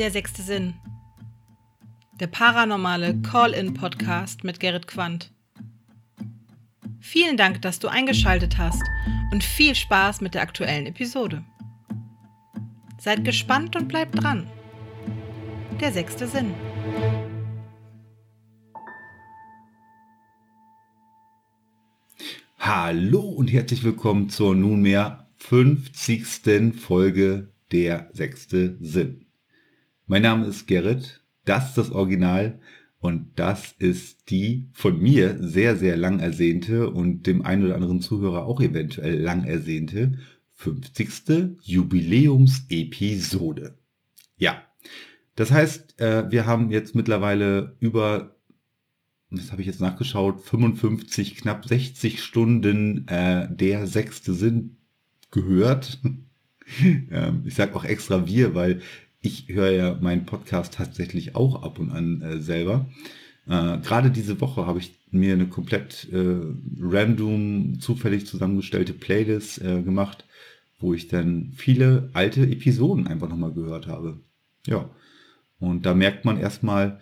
Der sechste Sinn. Der paranormale Call-in-Podcast mit Gerrit Quandt. Vielen Dank, dass du eingeschaltet hast und viel Spaß mit der aktuellen Episode. Seid gespannt und bleibt dran. Der sechste Sinn. Hallo und herzlich willkommen zur nunmehr 50. Folge Der sechste Sinn. Mein Name ist Gerrit, das ist das Original und das ist die von mir sehr, sehr lang ersehnte und dem einen oder anderen Zuhörer auch eventuell lang ersehnte 50. Jubiläumsepisode. Ja, das heißt, äh, wir haben jetzt mittlerweile über das habe ich jetzt nachgeschaut, 55, knapp 60 Stunden äh, der sechste Sinn gehört. ähm, ich sage auch extra wir, weil ich höre ja meinen Podcast tatsächlich auch ab und an äh, selber. Äh, Gerade diese Woche habe ich mir eine komplett äh, random, zufällig zusammengestellte Playlist äh, gemacht, wo ich dann viele alte Episoden einfach nochmal gehört habe. Ja. Und da merkt man erstmal,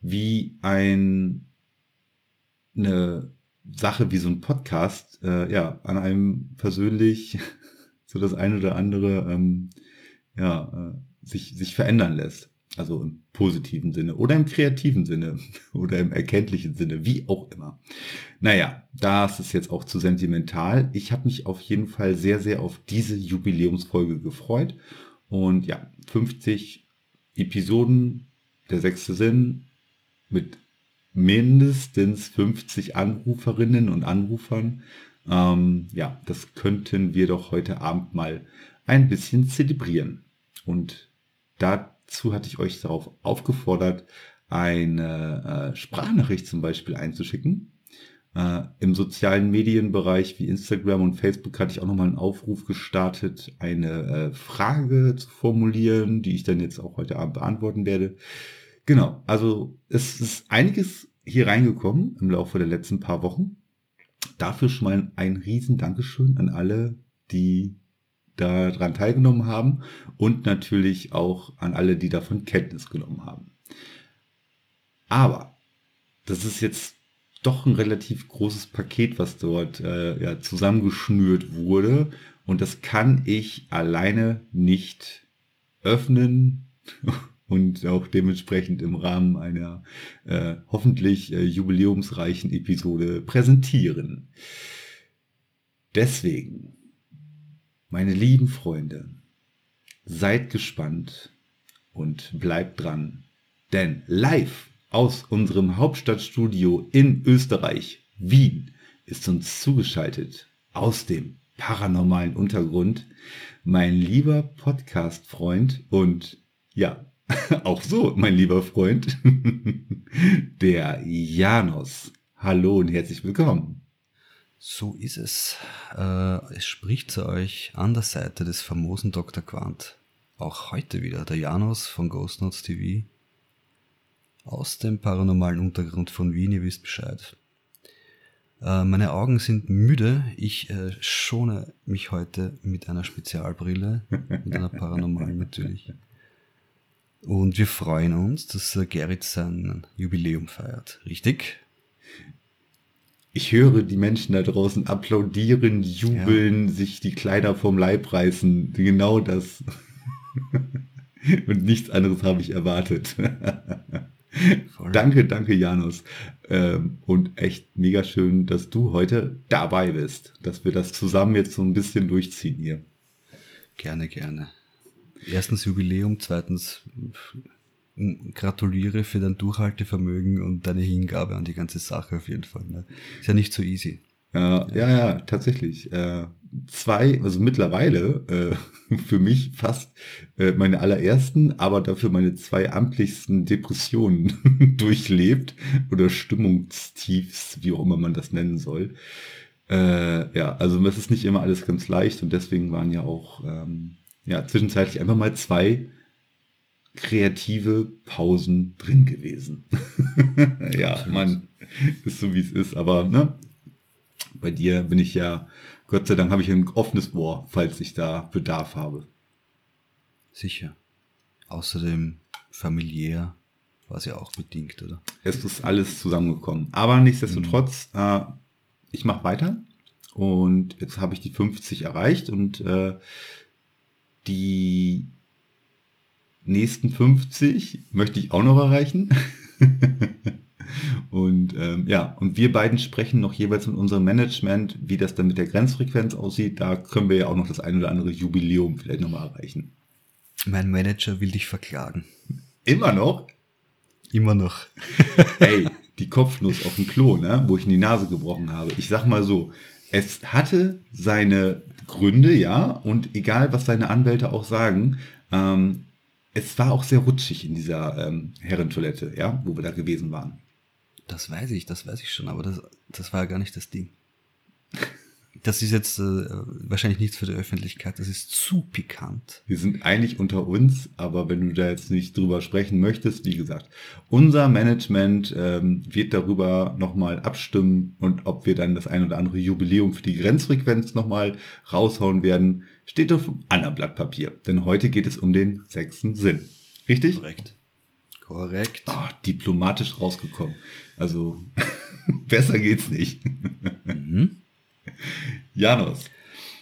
wie ein eine Sache wie so ein Podcast äh, ja an einem persönlich so das eine oder andere ähm, ja äh, sich sich verändern lässt also im positiven Sinne oder im kreativen Sinne oder im erkenntlichen Sinne wie auch immer naja das ist jetzt auch zu sentimental ich habe mich auf jeden Fall sehr sehr auf diese Jubiläumsfolge gefreut und ja 50 Episoden der sechste Sinn mit mindestens 50 Anruferinnen und Anrufern. Ähm, ja, das könnten wir doch heute Abend mal ein bisschen zelebrieren. Und dazu hatte ich euch darauf aufgefordert, eine äh, Sprachnachricht zum Beispiel einzuschicken. Äh, Im sozialen Medienbereich wie Instagram und Facebook hatte ich auch nochmal einen Aufruf gestartet, eine äh, Frage zu formulieren, die ich dann jetzt auch heute Abend beantworten werde. Genau, also es ist einiges hier reingekommen im Laufe der letzten paar Wochen. Dafür schon mal ein riesen Dankeschön an alle, die daran teilgenommen haben und natürlich auch an alle, die davon Kenntnis genommen haben. Aber das ist jetzt doch ein relativ großes Paket, was dort äh, ja, zusammengeschnürt wurde und das kann ich alleine nicht öffnen und auch dementsprechend im Rahmen einer äh, hoffentlich äh, jubiläumsreichen Episode präsentieren. Deswegen, meine lieben Freunde, seid gespannt und bleibt dran, denn live aus unserem Hauptstadtstudio in Österreich, Wien, ist uns zugeschaltet aus dem paranormalen Untergrund mein lieber Podcast-Freund und ja, Auch so, mein lieber Freund, der Janos. Hallo und herzlich willkommen. So ist es. Äh, es spricht zu euch an der Seite des famosen Dr. Quant. Auch heute wieder der Janos von Ghost Notes TV. Aus dem paranormalen Untergrund von Wien, ihr wisst Bescheid. Äh, meine Augen sind müde. Ich äh, schone mich heute mit einer Spezialbrille, mit einer paranormalen natürlich. Und wir freuen uns, dass Gerrit sein Jubiläum feiert. Richtig? Ich höre die Menschen da draußen applaudieren, jubeln, ja. sich die Kleider vom Leib reißen. Genau das. Und nichts anderes habe ich erwartet. danke, danke, Janus. Ähm, und echt mega schön, dass du heute dabei bist, dass wir das zusammen jetzt so ein bisschen durchziehen hier. Gerne, gerne erstens Jubiläum, zweitens gratuliere für dein Durchhaltevermögen und deine Hingabe an die ganze Sache auf jeden Fall. Ne? Ist ja nicht so easy. Ja, ja, ja tatsächlich. Äh, zwei, also mittlerweile äh, für mich fast äh, meine allerersten, aber dafür meine zwei amtlichsten Depressionen durchlebt oder Stimmungstiefs, wie auch immer man das nennen soll. Äh, ja, also es ist nicht immer alles ganz leicht und deswegen waren ja auch ähm, ja, zwischenzeitlich einfach mal zwei kreative Pausen drin gewesen. ja, man, ist so wie es ist, aber ne, bei dir bin ich ja, Gott sei Dank habe ich ein offenes Ohr, falls ich da Bedarf habe. Sicher. Außerdem familiär war es ja auch bedingt, oder? Es ist alles zusammengekommen. Aber nichtsdestotrotz, Mhm. äh, ich mache weiter und jetzt habe ich die 50 erreicht und äh, die nächsten 50 möchte ich auch noch erreichen. und ähm, ja, und wir beiden sprechen noch jeweils mit unserem Management, wie das dann mit der Grenzfrequenz aussieht. Da können wir ja auch noch das ein oder andere Jubiläum vielleicht nochmal erreichen. Mein Manager will dich verklagen. Immer noch? Immer noch. Ey, die Kopfnuss auf dem Klo, ne, wo ich in die Nase gebrochen habe. Ich sag mal so, es hatte seine Gründe, ja, und egal was seine Anwälte auch sagen, ähm, es war auch sehr rutschig in dieser ähm, Herrentoilette, ja, wo wir da gewesen waren. Das weiß ich, das weiß ich schon, aber das, das war ja gar nicht das Ding. Das ist jetzt äh, wahrscheinlich nichts für die Öffentlichkeit, das ist zu pikant. Wir sind eigentlich unter uns, aber wenn du da jetzt nicht drüber sprechen möchtest, wie gesagt, unser Management ähm, wird darüber nochmal abstimmen und ob wir dann das ein oder andere Jubiläum für die Grenzfrequenz nochmal raushauen werden, steht auf einem anderen Blatt Papier. Denn heute geht es um den sechsten Sinn. Richtig? Korrekt. Korrekt. Ah, diplomatisch rausgekommen. Also besser geht's nicht. Mhm. Janos.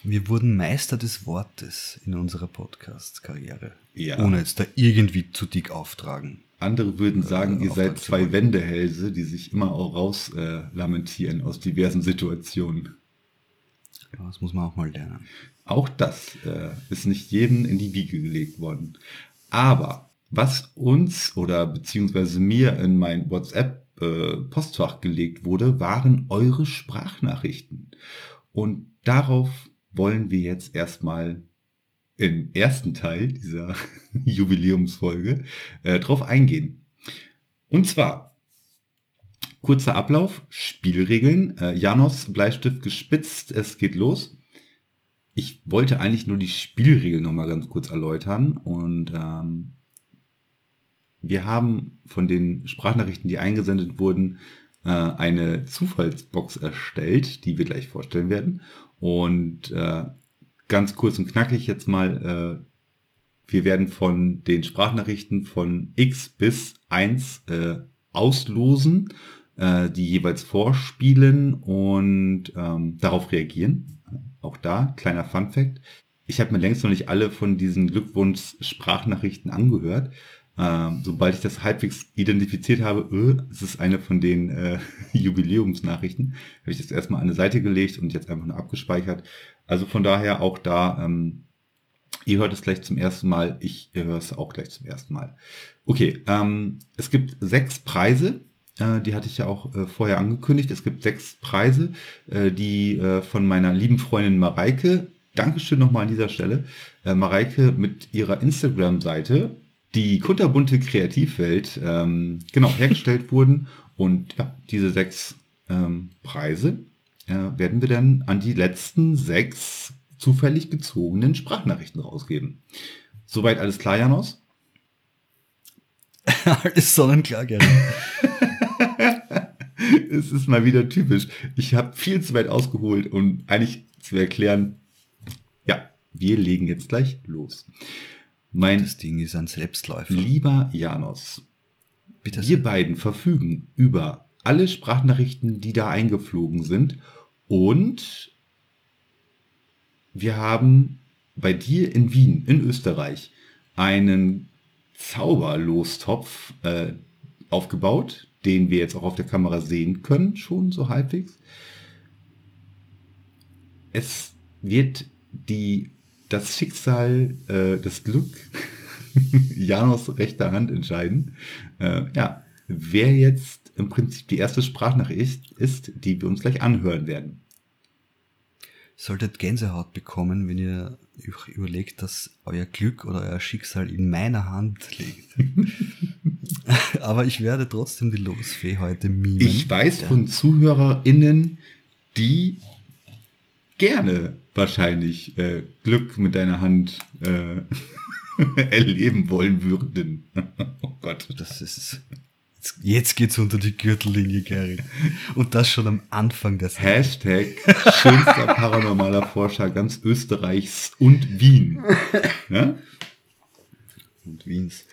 Wir wurden Meister des Wortes in unserer Podcast-Karriere. Ja. Ohne jetzt da irgendwie zu dick auftragen. Andere würden sagen, Äh, ihr seid zwei. Wendehälse, die sich immer auch raus äh, lamentieren aus diversen Situationen. Ja, das muss man auch mal lernen. Auch das äh, ist nicht jedem in die Wiege gelegt worden. Aber was uns oder beziehungsweise mir in mein WhatsApp-Postfach gelegt wurde, waren eure Sprachnachrichten. Und darauf wollen wir jetzt erstmal im ersten Teil dieser Jubiläumsfolge äh, drauf eingehen. Und zwar kurzer Ablauf, Spielregeln. Äh, Janos, Bleistift gespitzt, es geht los. Ich wollte eigentlich nur die Spielregeln nochmal ganz kurz erläutern und ähm, wir haben von den Sprachnachrichten, die eingesendet wurden, äh, eine Zufallsbox erstellt, die wir gleich vorstellen werden. Und äh, ganz kurz und knackig jetzt mal, äh, wir werden von den Sprachnachrichten von X bis 1 äh, auslosen, äh, die jeweils vorspielen und ähm, darauf reagieren. Auch da, kleiner Fun Fact. Ich habe mir längst noch nicht alle von diesen Glückwunsch-Sprachnachrichten angehört. Ähm, sobald ich das halbwegs identifiziert habe, äh, es ist eine von den äh, Jubiläumsnachrichten, habe ich das erstmal an eine Seite gelegt und jetzt einfach nur abgespeichert. Also von daher auch da, ähm, ihr hört es gleich zum ersten Mal, ich höre es auch gleich zum ersten Mal. Okay, ähm, es gibt sechs Preise, die hatte ich ja auch äh, vorher angekündigt. Es gibt sechs Preise, äh, die äh, von meiner lieben Freundin Mareike, Dankeschön nochmal an dieser Stelle, äh, Mareike mit ihrer Instagram-Seite, die kunterbunte Kreativwelt, ähm, genau, hergestellt wurden. Und ja, diese sechs ähm, Preise äh, werden wir dann an die letzten sechs zufällig gezogenen Sprachnachrichten rausgeben. Soweit alles klar, Janos? Alles sonnenklar, gerne. es ist mal wieder typisch. Ich habe viel zu weit ausgeholt, um eigentlich zu erklären, ja, wir legen jetzt gleich los. Mein Das Ding ist ein Selbstläufer. lieber Janos, Bitte wir beiden verfügen über alle Sprachnachrichten, die da eingeflogen sind und wir haben bei dir in Wien, in Österreich, einen Zauberlostopf äh, aufgebaut, den wir jetzt auch auf der Kamera sehen können, schon so halbwegs. Es wird die, das Schicksal, äh, das Glück Janos rechter Hand entscheiden. Äh, ja, wer jetzt im Prinzip die erste Sprachnachricht ist, die wir uns gleich anhören werden. solltet Gänsehaut bekommen, wenn ihr euch überlegt, dass euer Glück oder euer Schicksal in meiner Hand liegt. Aber ich werde trotzdem die Losfee heute mimen. Ich weiß Ja. von ZuhörerInnen, die gerne wahrscheinlich äh, Glück mit deiner Hand äh, erleben wollen würden. oh Gott. Das ist. Jetzt, jetzt geht's unter die Gürtellinie, Gary. Und das schon am Anfang Sendung. Hashtag schönster paranormaler Forscher ganz Österreichs und Wien. Ja? und Wiens.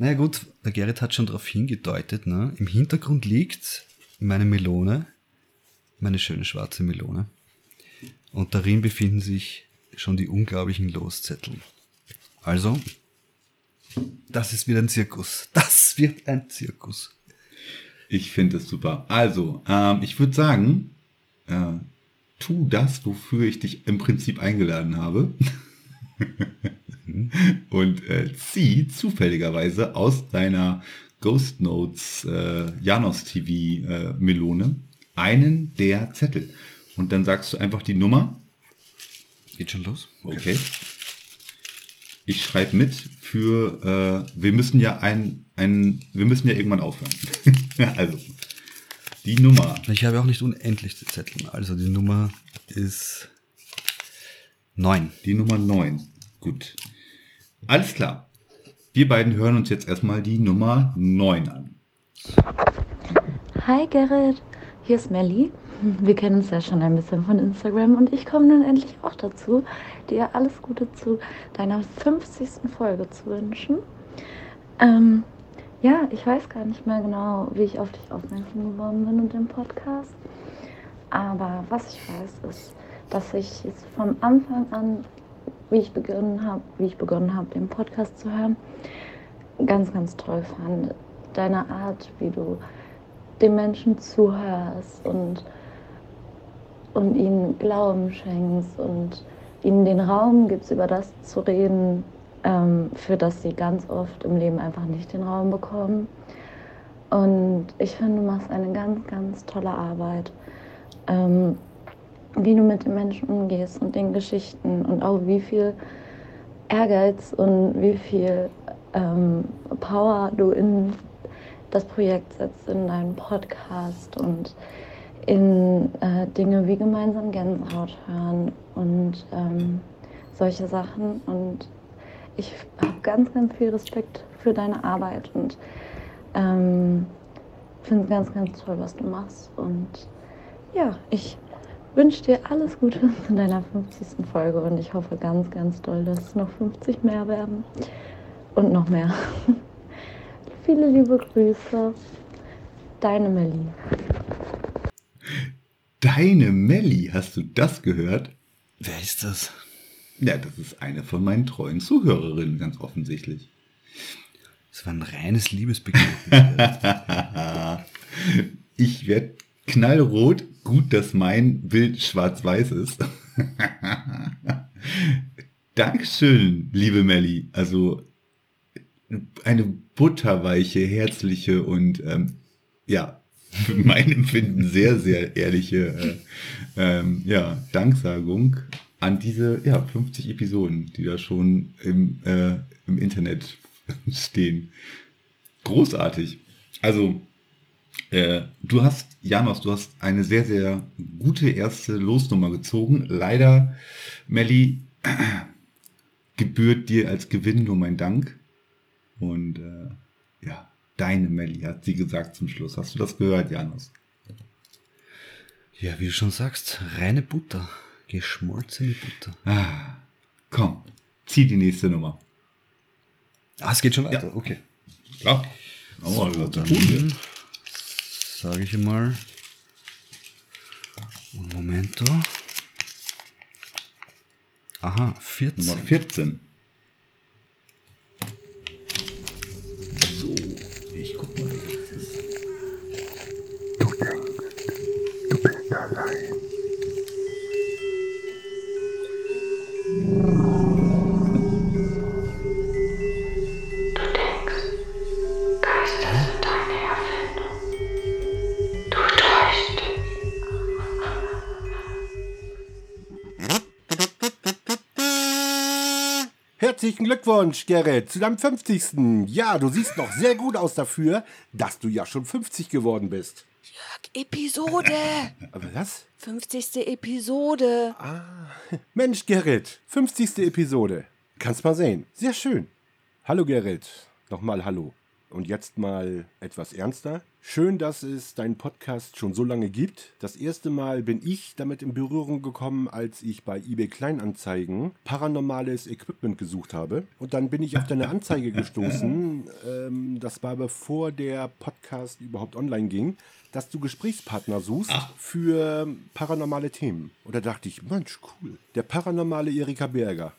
Naja gut, der Gerrit hat schon darauf hingedeutet. Ne? Im Hintergrund liegt meine Melone, meine schöne schwarze Melone. Und darin befinden sich schon die unglaublichen Loszettel. Also, das ist wieder ein Zirkus. Das wird ein Zirkus. Ich finde es super. Also, ähm, ich würde sagen, äh, tu das, wofür ich dich im Prinzip eingeladen habe. und äh, zieh zufälligerweise aus deiner Ghost Notes äh, Janos TV äh, Melone einen der Zettel. Und dann sagst du einfach die Nummer. Geht schon los? Okay. Ich schreibe mit für, äh, wir müssen ja ein, ein, wir müssen ja irgendwann aufhören. also, die Nummer. Ich habe auch nicht unendlich die Zettel. Also die Nummer ist 9. Die Nummer 9. Gut. Alles klar. Wir beiden hören uns jetzt erstmal die Nummer 9 an. Hi Gerrit, hier ist Melli. Wir kennen uns ja schon ein bisschen von Instagram und ich komme nun endlich auch dazu, dir alles Gute zu deiner 50. Folge zu wünschen. Ähm, ja, ich weiß gar nicht mehr genau, wie ich auf dich aufmerksam geworden bin und den Podcast. Aber was ich weiß, ist, dass ich es vom Anfang an, wie ich begonnen habe, wie ich begonnen habe, den Podcast zu hören, ganz, ganz toll fand. Deine Art, wie du den Menschen zuhörst und, und ihnen Glauben schenkst und ihnen den Raum gibst, über das zu reden, ähm, für das sie ganz oft im Leben einfach nicht den Raum bekommen. Und ich finde, du machst eine ganz, ganz tolle Arbeit, ähm, wie du mit den Menschen umgehst und den Geschichten und auch wie viel Ehrgeiz und wie viel ähm, Power du in das Projekt setzt, in deinen Podcast und in äh, Dinge wie gemeinsam Gänsehaut hören und ähm, solche Sachen. Und ich habe ganz, ganz viel Respekt für deine Arbeit und ähm, finde es ganz, ganz toll, was du machst. Und ja, ich wünsche dir alles Gute zu deiner 50. Folge und ich hoffe ganz, ganz doll, dass es noch 50 mehr werden und noch mehr. Viele liebe Grüße, deine Melli. Deine Melli, hast du das gehört? Wer ist das? Ja, das ist eine von meinen treuen Zuhörerinnen, ganz offensichtlich. Das war ein reines Liebesbegehren. ich werde knallrot. Gut, dass mein Bild schwarz-weiß ist. Dankeschön, liebe Melli. Also eine butterweiche, herzliche und ähm, ja, für mein Empfinden sehr, sehr ehrliche äh, ähm, ja, Danksagung an diese ja, 50 Episoden, die da schon im, äh, im Internet stehen. Großartig. Also, äh, du hast, Janos, du hast eine sehr, sehr gute erste Losnummer gezogen. Leider, Melli, gebührt dir als Gewinn nur mein Dank. Und äh, ja, deine Melli hat sie gesagt zum Schluss. Hast du das gehört, Janos? Ja, wie du schon sagst, reine Butter. Geschmolzene Butter. Ah, komm, zieh die nächste Nummer. Ah, es geht schon weiter. Ja. Okay. Ja. So, Oh, dann sage ich mal. Momento. Aha, 14. Nummer 14. Herzlichen Glückwunsch, Gerrit, zu deinem 50. Ja, du siehst noch sehr gut aus dafür, dass du ja schon 50 geworden bist. Episode. Aber was? 50. Episode. Mensch, Gerrit, 50. Episode. Kannst mal sehen. Sehr schön. Hallo, Gerrit. Nochmal Hallo. Und jetzt mal etwas ernster. Schön, dass es deinen Podcast schon so lange gibt. Das erste Mal bin ich damit in Berührung gekommen, als ich bei eBay Kleinanzeigen paranormales Equipment gesucht habe. Und dann bin ich auf deine Anzeige gestoßen. Ähm, das war bevor der Podcast überhaupt online ging, dass du Gesprächspartner suchst für paranormale Themen. Und da dachte ich, Mensch, cool. Der paranormale Erika Berger.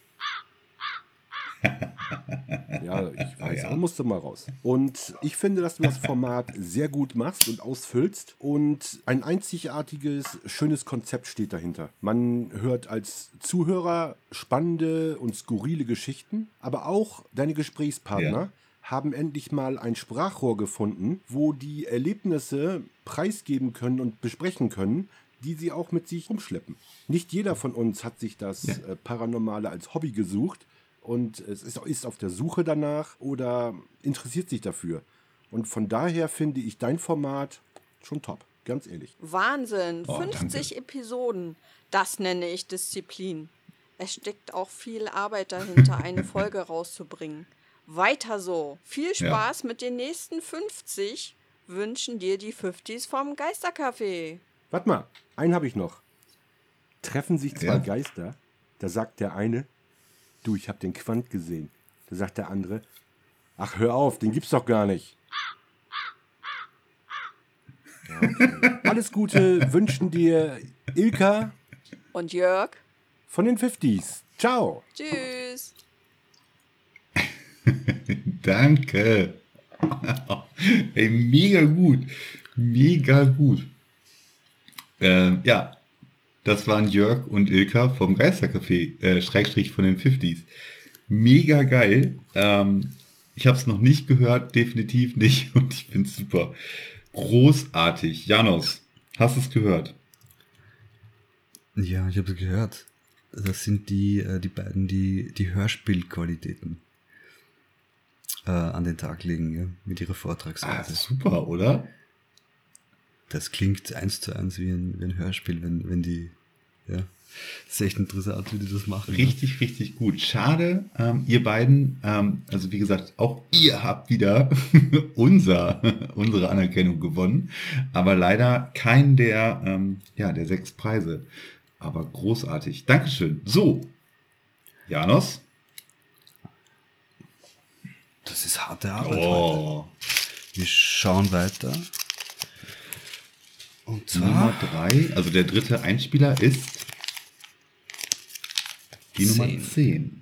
Ja, ich weiß, aber musste mal raus. Und ich finde, dass du das Format sehr gut machst und ausfüllst. Und ein einzigartiges, schönes Konzept steht dahinter. Man hört als Zuhörer spannende und skurrile Geschichten, aber auch deine Gesprächspartner. Ja. haben endlich mal ein Sprachrohr gefunden, wo die Erlebnisse preisgeben können und besprechen können, die sie auch mit sich rumschleppen. Nicht jeder von uns hat sich das Ja. äh, Paranormale als Hobby gesucht und es ist, ist auf der Suche danach oder interessiert sich dafür. Und von daher finde ich dein Format schon top, ganz ehrlich. Wahnsinn. Oh, 50 Episoden. Das nenne ich Disziplin. Es steckt auch viel Arbeit dahinter, eine Folge rauszubringen. Weiter so. Viel Spaß mit den nächsten 50 wünschen dir die 50s vom Geistercafé. Warte mal, einen habe ich noch. Treffen sich zwei Ja. Geister, da sagt der eine, du, ich habe den Quant gesehen. Da sagt der andere, ach hör auf, den gibt's doch gar nicht. Ja, okay. Alles Gute wünschen dir Ilka Und Jörg? von den 50s. Ciao. Tschüss. Danke. Ey, mega gut. Mega gut. Ähm, ja, das waren Jörg und Ilka vom Geistercafé, äh, Schrägstrich von den 50s. Mega geil. Ähm, ich habe es noch nicht gehört, definitiv nicht. Und ich finde super. Großartig. Janos, hast du es gehört? Ja, ich habe es gehört. Das sind die, äh, die beiden, die die Hörspielqualitäten äh, an den Tag legen, ja, mit ihrer Ah, Vortragsweise. super, oder? Das klingt eins zu eins wie ein, wie ein Hörspiel, wenn, wenn die, ja, das ist echt interessant, wie die das machen. Richtig, richtig gut. Schade, ähm, ihr beiden, ähm, also wie gesagt, auch ihr habt wieder unser, unsere Anerkennung gewonnen, aber leider kein der, ähm, ja, der sechs Preise. Aber großartig. Dankeschön. So, Janos. Das ist harte Arbeit heute. Oh, Wir schauen weiter. Und Nummer zwar drei, also der dritte Einspieler ist die Nummer Zehn. 10.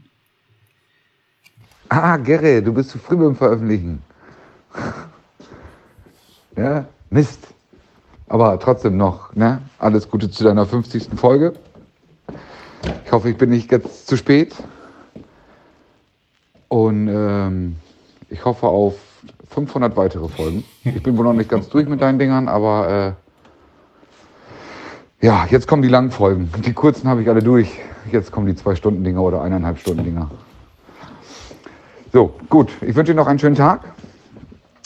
Ah, Gerrit, du bist zu früh beim Veröffentlichen. ja, Mist. Aber trotzdem noch, ne? Alles Gute zu deiner 50. Folge. Ich hoffe, ich bin nicht jetzt zu spät. Und ähm, ich hoffe auf 500 weitere Folgen. Ich bin wohl noch nicht ganz durch mit deinen Dingern, aber äh, ja, jetzt kommen die langen Folgen. Die kurzen habe ich alle durch. Jetzt kommen die zwei Stunden Dinger oder eineinhalb Stunden Dinger. So, gut. Ich wünsche dir noch einen schönen Tag.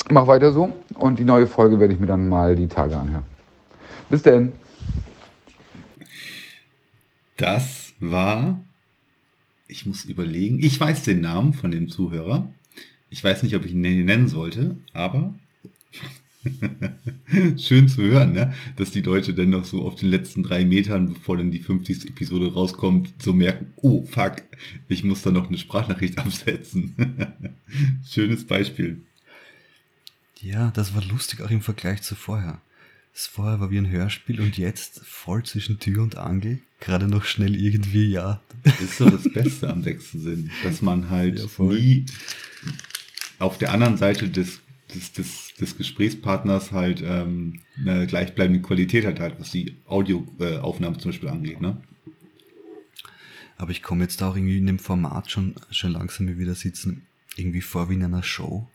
Mach weiter so. Und die neue Folge werde ich mir dann mal die Tage anhören. Bis denn. Das war, ich muss überlegen, ich weiß den Namen von dem Zuhörer. Ich weiß nicht, ob ich ihn nennen sollte, aber schön zu hören, ne? dass die Leute dann noch so auf den letzten drei Metern, bevor dann die 50. Episode rauskommt, so merken, oh fuck, ich muss da noch eine Sprachnachricht absetzen. Schönes Beispiel. Ja, das war lustig auch im Vergleich zu vorher. Das vorher war wie ein Hörspiel und jetzt voll zwischen Tür und Angel. Gerade noch schnell irgendwie, ja. Das ist so das Beste am sechsten Sinn, dass man halt Ja, nie auf der anderen Seite des, des, des, des Gesprächspartners halt ähm, eine gleichbleibende Qualität hat, halt, was die Audioaufnahme zum Beispiel angeht. Ne? Aber ich komme jetzt auch irgendwie in dem Format schon, schon langsam wie wieder sitzen, irgendwie vor wie in einer Show.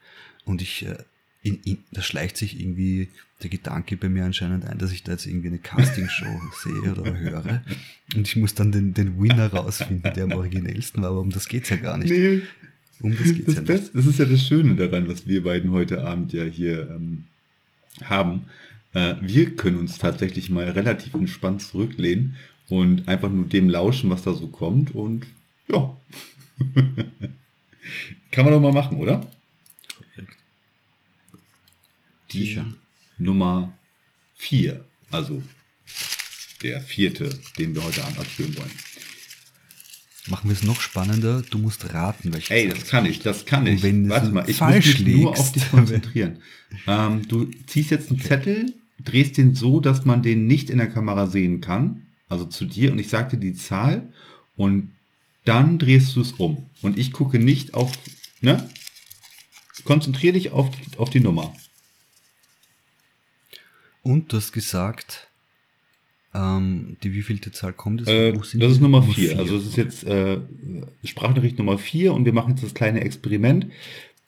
Und ich, äh, in, in, da schleicht sich irgendwie der Gedanke bei mir anscheinend ein, dass ich da jetzt irgendwie eine Castingshow sehe oder höre. Und ich muss dann den, den Winner rausfinden, der am originellsten war. Aber um das geht's ja gar nicht. Nee, Um das geht's das, ja. Beste, das ist ja das Schöne daran, was wir beiden heute Abend ja hier ähm, haben. Äh, wir können uns tatsächlich mal relativ entspannt zurücklehnen und einfach nur dem lauschen, was da so kommt. Und ja, kann man doch mal machen, oder? die Sicher. Nummer 4. Also der vierte, den wir heute Abend abspielen wollen. Machen wir es noch spannender. Du musst raten, welcher Ey, das kann ich, das kann ich. Warte mal, ich muss mich nur liegst, auf dich konzentrieren. ähm, du ziehst jetzt einen Zettel, drehst den so, dass man den nicht in der Kamera sehen kann. Also zu dir und ich sag dir die Zahl und dann drehst du es um. Und ich gucke nicht auf, ne? Konzentrier dich auf, auf die Nummer. Und du hast gesagt, ähm, die wievielte Zahl kommt es? Äh, das ist? Nummer 4. Also es ist jetzt äh, Sprachnachricht Nummer 4 und wir machen jetzt das kleine Experiment,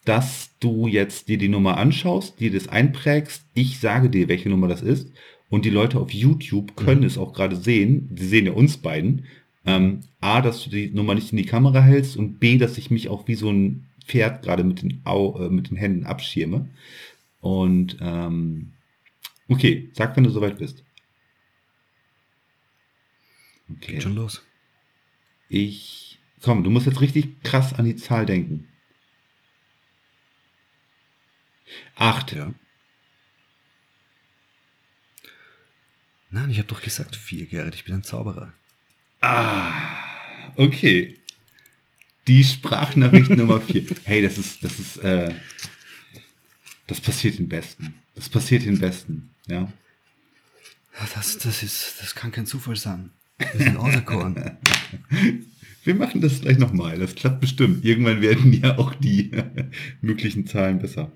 dass du jetzt dir die Nummer anschaust, dir das einprägst, ich sage dir, welche Nummer das ist und die Leute auf YouTube können es auch gerade sehen, sie sehen ja uns beiden, ähm, A, dass du die Nummer nicht in die Kamera hältst und B, dass ich mich auch wie so ein Pferd gerade mit den, Au äh, mit den Händen abschirme. Und ähm, okay, sag, wenn du soweit bist. Okay. Geht schon los. Ich. Komm, du musst jetzt richtig krass an die Zahl denken. Acht. Ja. Nein, ich habe doch gesagt vier, Gerrit. Ich bin ein Zauberer. Ah, okay. Die Sprachnachricht Nummer vier. Hey, das ist, das ist, äh, das passiert den Besten. Das passiert den Besten, ja. Das, das, ist, das kann kein Zufall sein. Wir sind auserkoren. Wir machen das gleich nochmal. Das klappt bestimmt. Irgendwann werden ja auch die möglichen Zahlen besser.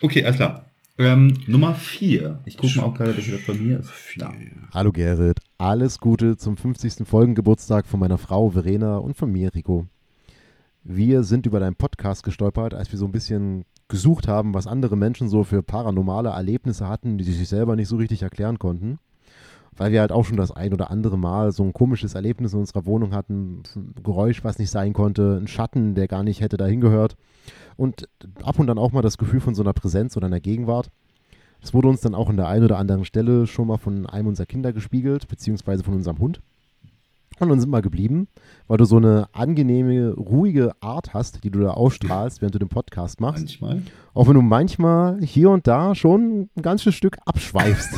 Okay, alles klar. Ähm, Nummer vier. Ich gucke mal auch gerade, welche das bei mir ist. Da. Hallo Gerrit, alles Gute zum 50. Folgengeburtstag von meiner Frau Verena und von mir Rico. Wir sind über deinen Podcast gestolpert, als wir so ein bisschen gesucht haben, was andere Menschen so für paranormale Erlebnisse hatten, die sich selber nicht so richtig erklären konnten. Weil wir halt auch schon das ein oder andere Mal so ein komisches Erlebnis in unserer Wohnung hatten, ein Geräusch, was nicht sein konnte, ein Schatten, der gar nicht hätte dahin gehört und ab und an auch mal das Gefühl von so einer Präsenz oder einer Gegenwart. Das wurde uns dann auch an der einen oder anderen Stelle schon mal von einem unserer Kinder gespiegelt, beziehungsweise von unserem Hund. Und dann sind wir geblieben, weil du so eine angenehme, ruhige Art hast, die du da ausstrahlst, während du den Podcast machst. Manchmal. Auch wenn du manchmal hier und da schon ein ganzes Stück abschweifst.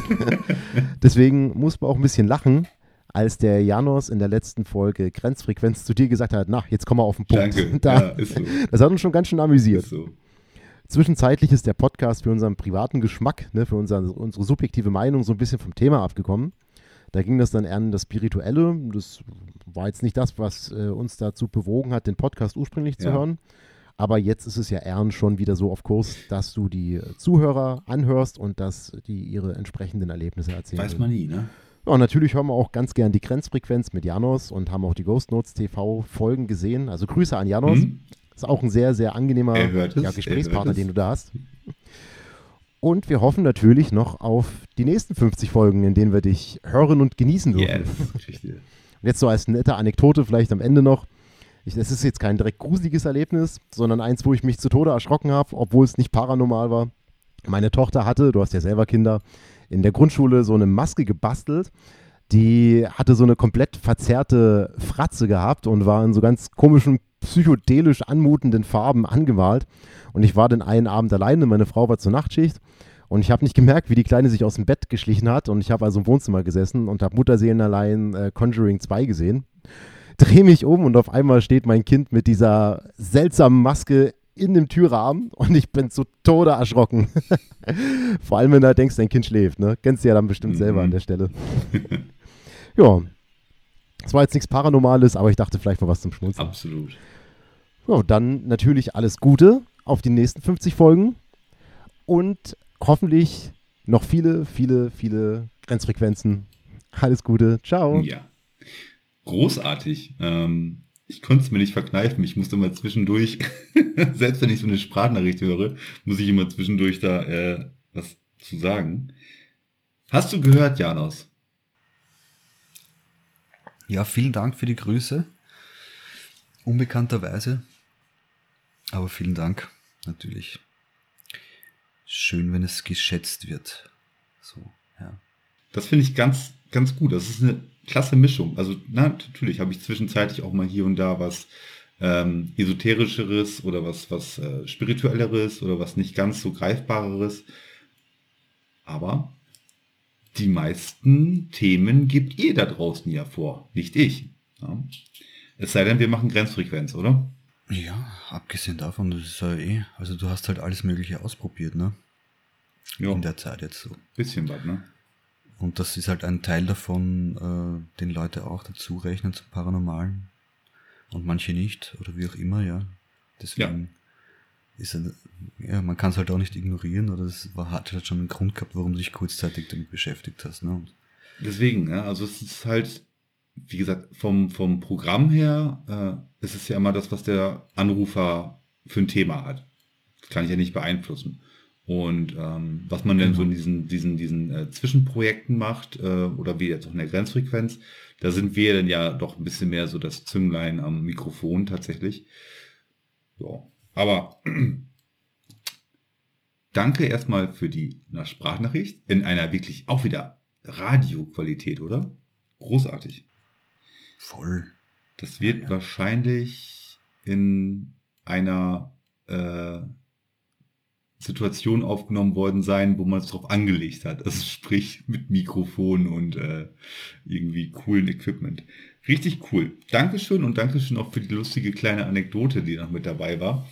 Deswegen muss man auch ein bisschen lachen, als der Janos in der letzten Folge Grenzfrequenz zu dir gesagt hat, na, jetzt komm mal auf den Punkt. Danke. Da, Ja, ist so. Das hat uns schon ganz schön amüsiert. Ist so. Zwischenzeitlich ist der Podcast für unseren privaten Geschmack, ne, für unser, unsere subjektive Meinung so ein bisschen vom Thema abgekommen. Da ging das dann eher in das Spirituelle. Das war jetzt nicht das, was äh, uns dazu bewogen hat, den Podcast ursprünglich zu Ja. hören. Aber jetzt ist es ja eher schon wieder so auf Kurs, dass du die Zuhörer anhörst und dass die ihre entsprechenden Erlebnisse erzählen. Weiß man nie, ne? Ja, und natürlich hören wir auch ganz gern die Grenzfrequenz mit Janos und haben auch die Ghost Notes TV Folgen gesehen. Also Grüße an Janos. Hm? Ist auch ein sehr, sehr angenehmer Er ja, er Gesprächspartner, den du da hast. Und wir hoffen natürlich noch auf die nächsten 50 Folgen, in denen wir dich hören und genießen dürfen. Yes. Und jetzt so als nette Anekdote vielleicht am Ende noch. Ich, das ist jetzt kein direkt gruseliges Erlebnis, sondern eins, wo ich mich zu Tode erschrocken habe, obwohl es nicht paranormal war. Meine Tochter hatte, du hast ja selber Kinder, in der Grundschule so eine Maske gebastelt. Die hatte so eine komplett verzerrte Fratze gehabt und war in so ganz komischen, psychedelisch anmutenden Farben angemalt. Und ich war den einen Abend alleine, meine Frau war zur Nachtschicht. Und ich habe nicht gemerkt, wie die Kleine sich aus dem Bett geschlichen hat. Und ich habe also im Wohnzimmer gesessen und habe Mutterseelenallein äh, Conjuring 2 gesehen. Drehe mich um und auf einmal steht mein Kind mit dieser seltsamen Maske in dem Türrahmen und ich bin zu Tode erschrocken. Vor allem, wenn du halt denkst, dein Kind schläft. Ne? Kennst du ja dann bestimmt selber Mhm. an der Stelle. ja. Es war jetzt nichts Paranormales, aber ich dachte vielleicht mal was zum Schmunzeln. Absolut. So, dann natürlich alles Gute auf die nächsten 50 Folgen und hoffentlich noch viele, viele, viele Grenzfrequenzen. Alles Gute. Ciao. Ja. Großartig. Ähm, ich konnte es mir nicht verkneifen. Ich musste immer zwischendurch, selbst wenn ich so eine Sprachnachricht höre, muss ich immer zwischendurch da äh, was zu sagen. Hast du gehört, Janos? Ja, vielen Dank für die Grüße. Unbekannterweise. Aber vielen Dank, natürlich. Schön, wenn es geschätzt wird. So, ja. Das finde ich ganz, ganz gut. Das ist eine klasse Mischung. Also, na, natürlich habe ich zwischenzeitlich auch mal hier und da was ähm, esoterischeres oder was, was äh, spirituelleres oder was nicht ganz so greifbareres. Aber die meisten Themen gibt ihr da draußen ja vor, nicht ich. Ja. Es sei denn, wir machen Grenzfrequenz, oder? Ja, abgesehen davon, das ist ja eh, also du hast halt alles Mögliche ausprobiert, ne? Ja, In der Zeit jetzt so. bisschen was, ne? Und das ist halt ein Teil davon, äh, den Leute auch dazu rechnen zum Paranormalen. Und manche nicht, oder wie auch immer, ja. Deswegen ist ein, ja, man kann es halt auch nicht ignorieren, oder es war, hat halt schon einen Grund gehabt, warum du dich kurzzeitig damit beschäftigt hast. Ne? Deswegen, ja, also es ist halt, wie gesagt, vom, vom Programm her, äh, ist es ja immer das, was der Anrufer für ein Thema hat. Das kann ich ja nicht beeinflussen. Und ähm, was man denn so in diesen, diesen, diesen äh, Zwischenprojekten macht, äh, oder wie jetzt auch in der Grenzfrequenz, da sind wir dann ja doch ein bisschen mehr so das Zünglein am Mikrofon tatsächlich. Ja, aber danke erstmal für die na, Sprachnachricht in einer wirklich auch wieder Radioqualität, oder? Großartig. voll. Das wird Ja. wahrscheinlich in einer äh, Situation aufgenommen worden sein, wo man es drauf angelegt hat. Also sprich mit Mikrofon und äh, irgendwie coolen Equipment. Richtig cool. Dankeschön und Dankeschön auch für die lustige kleine Anekdote, die noch mit dabei war.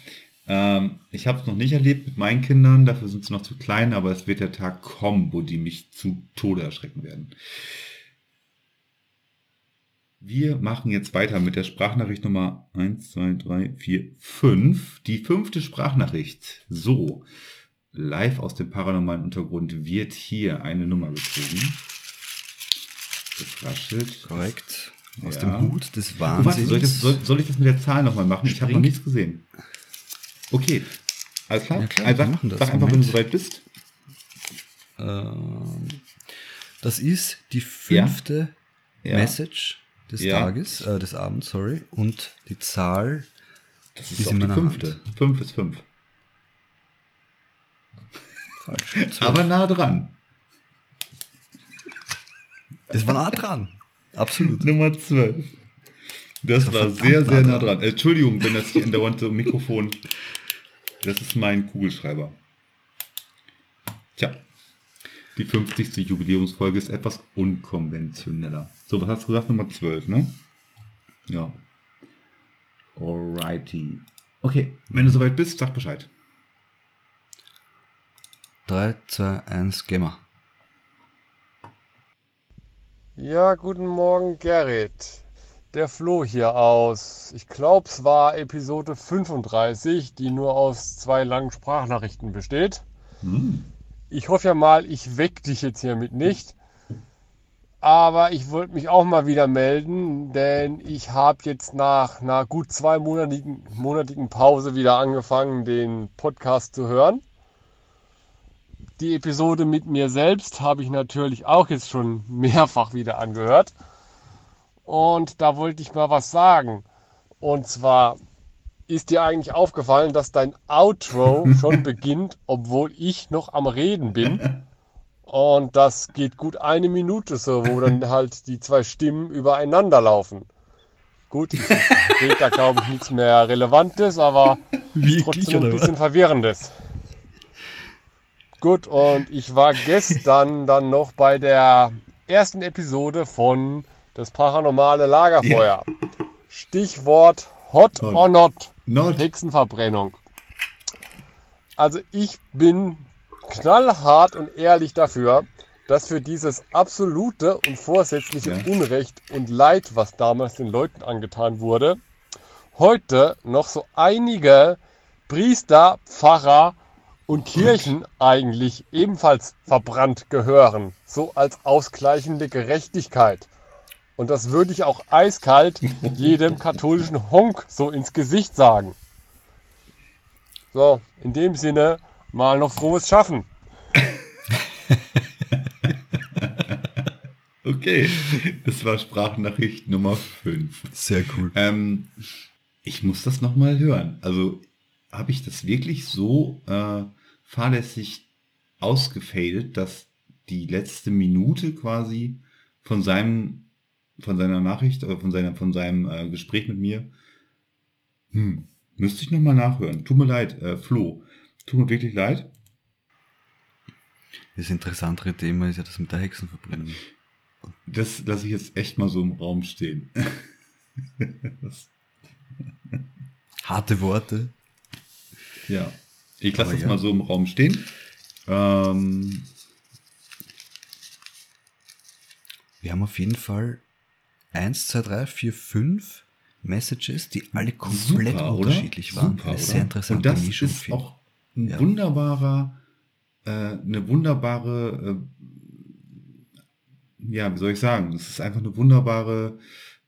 Ähm, ich habe es noch nicht erlebt mit meinen Kindern, dafür sind sie noch zu klein, aber es wird der Tag kommen, wo die mich zu Tode erschrecken werden. Wir machen jetzt weiter mit der Sprachnachricht Nummer 1, 2, 3, 4, 5. Die fünfte Sprachnachricht. So, live aus dem paranormalen Untergrund wird hier eine Nummer gezogen. Das raschelt. Korrekt. Aus Ja. dem Hut des Oh, Wahnsinns. soll, ich das, soll, soll ich das mit der Zahl nochmal machen? Ich habe noch nichts gesehen. Okay, alles klar? Ja, klar, also, sag, machen das. sag einfach, wenn du soweit bist. Ähm, das ist die fünfte Ja. Message des. Tages, äh, des Abends, sorry. Und die Zahl, Das ist ist die fünfte. Hand. Fünf ist fünf. falsch. Aber nah dran. es war nah dran. Absolut. Nummer 12. Das war sehr, sehr nah dran. Äh, Entschuldigung, wenn das hier andauernd so Mikrofon. Das ist mein Kugelschreiber. Tja. Die 50. Jubiläumsfolge ist etwas unkonventioneller. So, was hast du gesagt? Nummer 12, ne? Ja. Alrighty. Okay, wenn du soweit bist, sag Bescheid. 3, 2, 1, Gamer. Ja, guten Morgen, Gerrit. Der Flo hier aus, ich glaube, es war Episode 35, die nur aus zwei langen Sprachnachrichten besteht. Hm. Ich hoffe ja mal, ich weck dich jetzt hiermit nicht. Aber ich wollte mich auch mal wieder melden, denn ich habe jetzt nach einer gut zweimonatigen monatigen Pause wieder angefangen, den Podcast zu hören. Die Episode mit mir selbst habe ich natürlich auch jetzt schon mehrfach wieder angehört. Und da wollte ich mal was sagen. Und zwar ist dir eigentlich aufgefallen, dass dein Outro schon beginnt, obwohl ich noch am Reden bin. Und das geht gut eine Minute so, wo dann halt die zwei Stimmen übereinander laufen. Gut, ich rede da glaube ich nichts mehr Relevantes, aber trotzdem ein bisschen Verwirrendes. Gut, und ich war gestern dann noch bei der ersten Episode von Das paranormale Lagerfeuer. Stichwort Hot or Not. Not. Hexenverbrennung. Also ich bin knallhart und ehrlich dafür, dass für dieses absolute und vorsätzliche Ja. Unrecht und Leid, was damals den Leuten angetan wurde, heute noch so einige Priester, Pfarrer und Kirchen eigentlich ebenfalls verbrannt gehören, so als ausgleichende Gerechtigkeit. Und das würde ich auch eiskalt jedem katholischen Honk so ins Gesicht sagen. So, in dem Sinne, mal noch frohes Schaffen. Okay, das war Sprachnachricht Nummer 5. Sehr cool. Ähm, ich muss das nochmal hören. Also habe ich das wirklich so äh, fahrlässig ausgefadet, dass die letzte Minute quasi von seinem, von seiner Nachricht oder von seiner, von seinem äh, Gespräch mit mir, hm, müsste ich nochmal nachhören. Tut mir leid, äh, Flo. Tut mir wirklich leid. Das interessantere Thema ist ja das mit der Hexenverbrennung. Das lasse ich jetzt echt mal so im Raum stehen. Harte Worte. ja. Ich lasse das ja. mal so im Raum stehen. Ähm, Wir haben auf jeden Fall 1, 2, 3, 4, 5 Messages, die alle komplett super, unterschiedlich oder? waren. Super, oder? sehr interessante Und das Mischung. ist auch ein Ja. wunderbarer, äh, eine wunderbare, äh, ja, wie soll ich sagen, es ist einfach eine wunderbare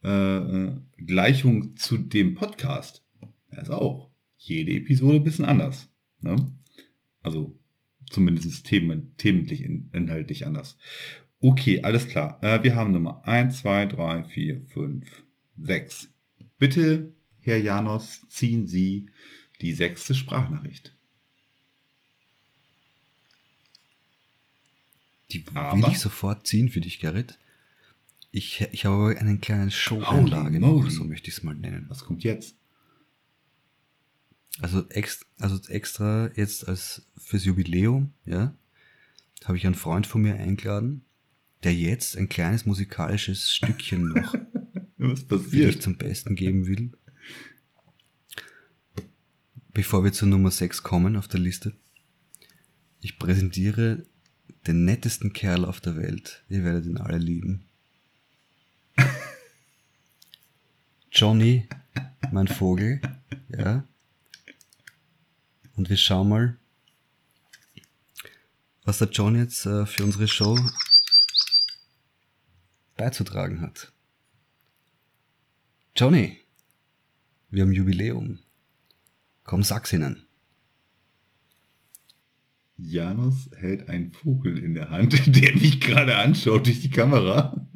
äh, äh, Gleichung zu dem Podcast. Er ist auch jede Episode ein bisschen anders. Ne? Also zumindest themen, thementlich, in, inhaltlich anders. Okay, alles klar. Äh, wir haben Nummer 1, 2, 3, 4, 5, 6. Bitte, Herr Janos, ziehen Sie die sechste Sprachnachricht. Die Aber- will ich sofort ziehen für dich, Gerrit. Ich, ich habe aber eine kleine Show-Einlage, Holy noch, moly. so möchte ich es mal nennen. Was kommt jetzt? Also, ex, also extra jetzt als fürs Jubiläum, ja, habe ich einen Freund von mir eingeladen, der jetzt ein kleines musikalisches Stückchen noch Was passiert? zum Besten geben will. Bevor wir zur Nummer 6 kommen auf der Liste. Ich präsentiere den nettesten Kerl auf der Welt. Ihr werdet ihn alle lieben. Johnny, mein Vogel, ja. Und wir schauen mal, was der John jetzt äh, für unsere Show beizutragen hat. Johnny, wir haben Jubiläum. Komm, sag's ihnen. Janus hält einen Vogel in der Hand, der mich gerade anschaut durch die Kamera.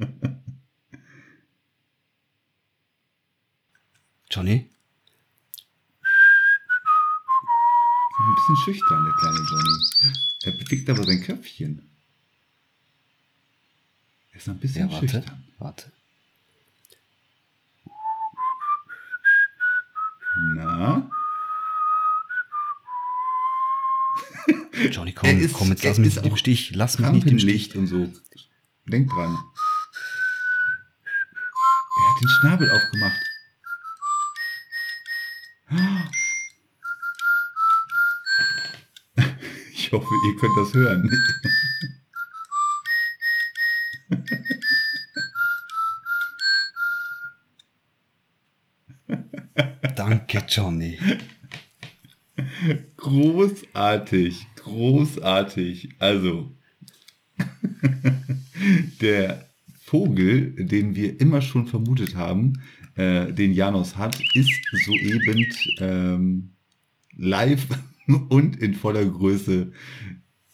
Johnny? Ein bisschen schüchtern, der kleine Johnny. Er bewegt aber sein Köpfchen. Er ist noch ein bisschen Ja, warte. schüchtern. Warte. Na? Johnny, komm, Er ist- komm, jetzt lass mich nicht im Stich. Lass mich nicht im Stich. Und so. Denk dran. Er hat den Schnabel aufgemacht. Hoffe, ihr könnt das hören. Danke, Johnny. Großartig, großartig. Also, der Vogel, den wir immer schon vermutet haben, äh, den Janos hat, ist soeben ähm, live und in voller Größe,